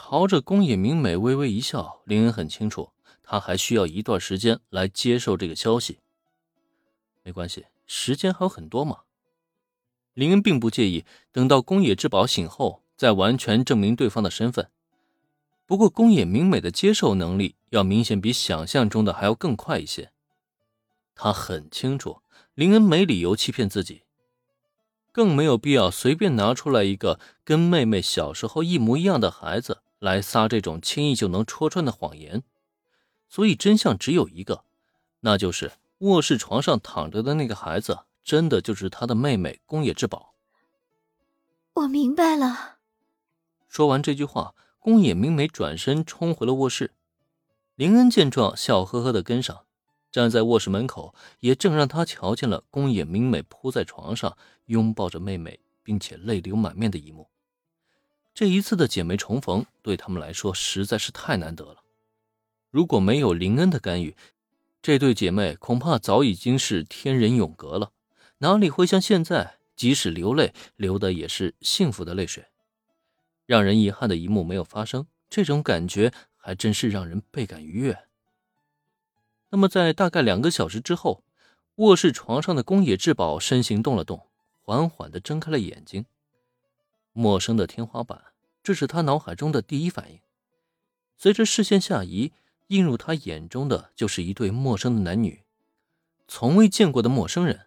朝着宫野明美微微一笑。林恩很清楚，他还需要一段时间来接受这个消息。没关系，时间还有很多嘛。林恩并不介意等到宫野志保醒后再完全证明对方的身份。不过，宫野明美的接受能力要明显比想象中的还要更快一些。他很清楚，林恩没理由欺骗自己。更没有必要随便拿出来一个跟妹妹小时候一模一样的孩子来撒这种轻易就能戳穿的谎言，所以真相只有一个，那就是卧室床上躺着的那个孩子真的就是他的妹妹宫野志保。我明白了。说完这句话，宫野明美转身冲回了卧室。林恩见状，笑呵呵的跟上。站在卧室门口，也正让他瞧见了宫野明美扑在床上拥抱着妹妹，并且泪流满面的一幕。这一次的姐妹重逢对他们来说实在是太难得了。如果没有林恩的干预，这对姐妹恐怕早已经是天人永隔了，哪里会像现在，即使流泪，流的也是幸福的泪水。让人遗憾的一幕没有发生，这种感觉还真是让人倍感愉悦。那么，在大概两个小时之后，卧室床上的宫野志保身形动了动，缓缓地睁开了眼睛。陌生的天花板，这是他脑海中的第一反应。随着视线下移，映入他眼中的就是一对陌生的男女，从未见过的陌生人。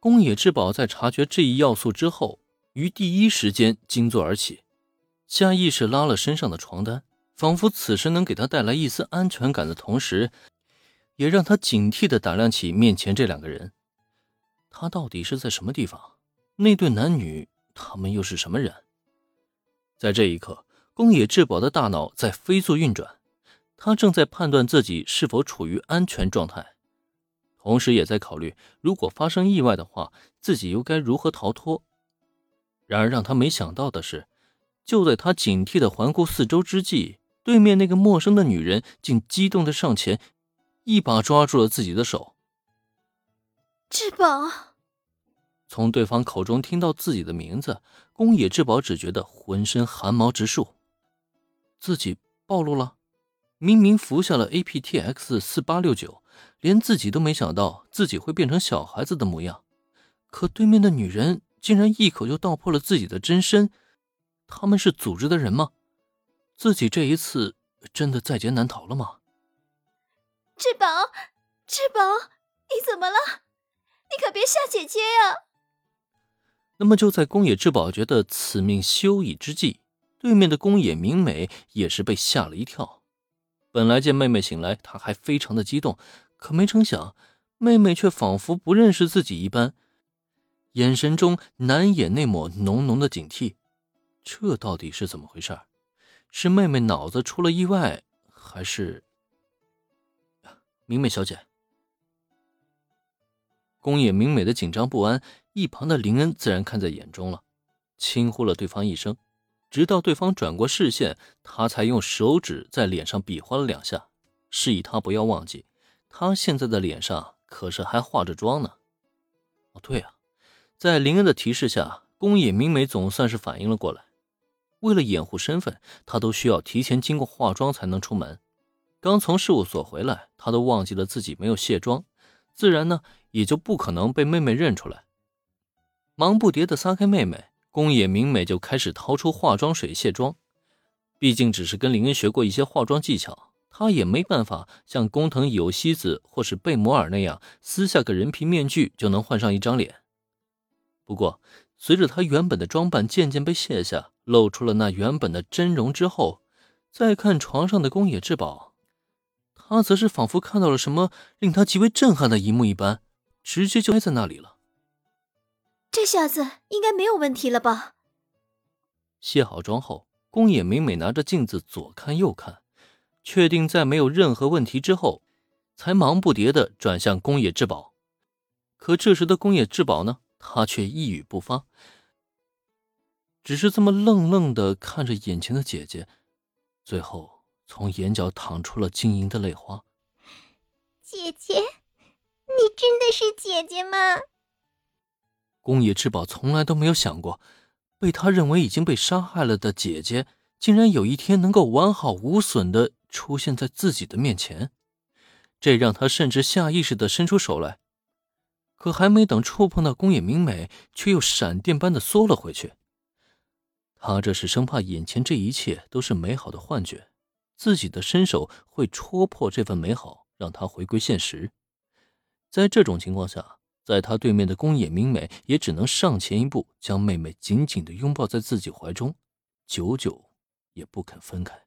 宫野志保在察觉这一要素之后，于第一时间惊坐而起，下意识拉了身上的床单，仿佛此时能给他带来一丝安全感的同时。也让他警惕地打量起面前这两个人，他到底是在什么地方？那对男女，他们又是什么人？在这一刻，宫野志保的大脑在飞速运转，他正在判断自己是否处于安全状态，同时也在考虑，如果发生意外的话，自己又该如何逃脱。然而，让他没想到的是，就在他警惕地环顾四周之际，对面那个陌生的女人竟激动地上前。一把抓住了自己的手。志宝，从对方口中听到自己的名字，宫野志保只觉得浑身汗毛直竖。自己暴露了，明明服下了 APTX 四八六九，连自己都没想到自己会变成小孩子的模样，可对面的女人竟然一口就道破了自己的真身。他们是组织的人吗？自己这一次真的在劫难逃了吗？志宝，志宝，你怎么了？你可别吓姐姐呀！那么就在宫野志保觉得此命休矣之际，对面的宫野明美也是被吓了一跳。本来见妹妹醒来，他还非常的激动，可没成想，妹妹却仿佛不认识自己一般，眼神中难掩那抹浓浓的警惕。这到底是怎么回事？是妹妹脑子出了意外，还是？明美小姐，宫野明美的紧张不安，一旁的林恩自然看在眼中了，轻呼了对方一声，直到对方转过视线，他才用手指在脸上比划了两下，示意他不要忘记，他现在的脸上可是还化着妆呢。哦，对啊，在林恩的提示下，宫野明美总算是反应了过来，为了掩护身份，她都需要提前经过化妆才能出门。刚从事务所回来，他都忘记了自己没有卸妆，自然呢也就不可能被妹妹认出来。忙不迭地撒开妹妹，宫野明美就开始掏出化妆水卸妆。毕竟只是跟林恩学过一些化妆技巧，她也没办法像工藤有希子或是贝摩尔那样撕下个人皮面具就能换上一张脸。不过，随着她原本的装扮渐渐被卸下，露出了那原本的真容之后，再看床上的宫野志保。他则是仿佛看到了什么令他极为震撼的一幕一般，直接就呆在那里了。这下子应该没有问题了吧？卸好妆后，宫野美美拿着镜子左看右看，确定在没有任何问题之后，才忙不迭的转向宫野志保。可这时的宫野志保呢，他却一语不发，只是这么愣愣的看着眼前的姐姐，最后。从眼角淌出了晶莹的泪花。姐姐，你真的是姐姐吗？宫野志保从来都没有想过，被他认为已经被杀害了的姐姐，竟然有一天能够完好无损的出现在自己的面前，这让他甚至下意识的伸出手来。可还没等触碰到宫野明美，却又闪电般的缩了回去。他这是生怕眼前这一切都是美好的幻觉，自己的伸手会戳破这份美好，让他回归现实。在这种情况下，在他对面的宫野明美也只能上前一步，将妹妹紧紧的拥抱在自己怀中，久久也不肯分开。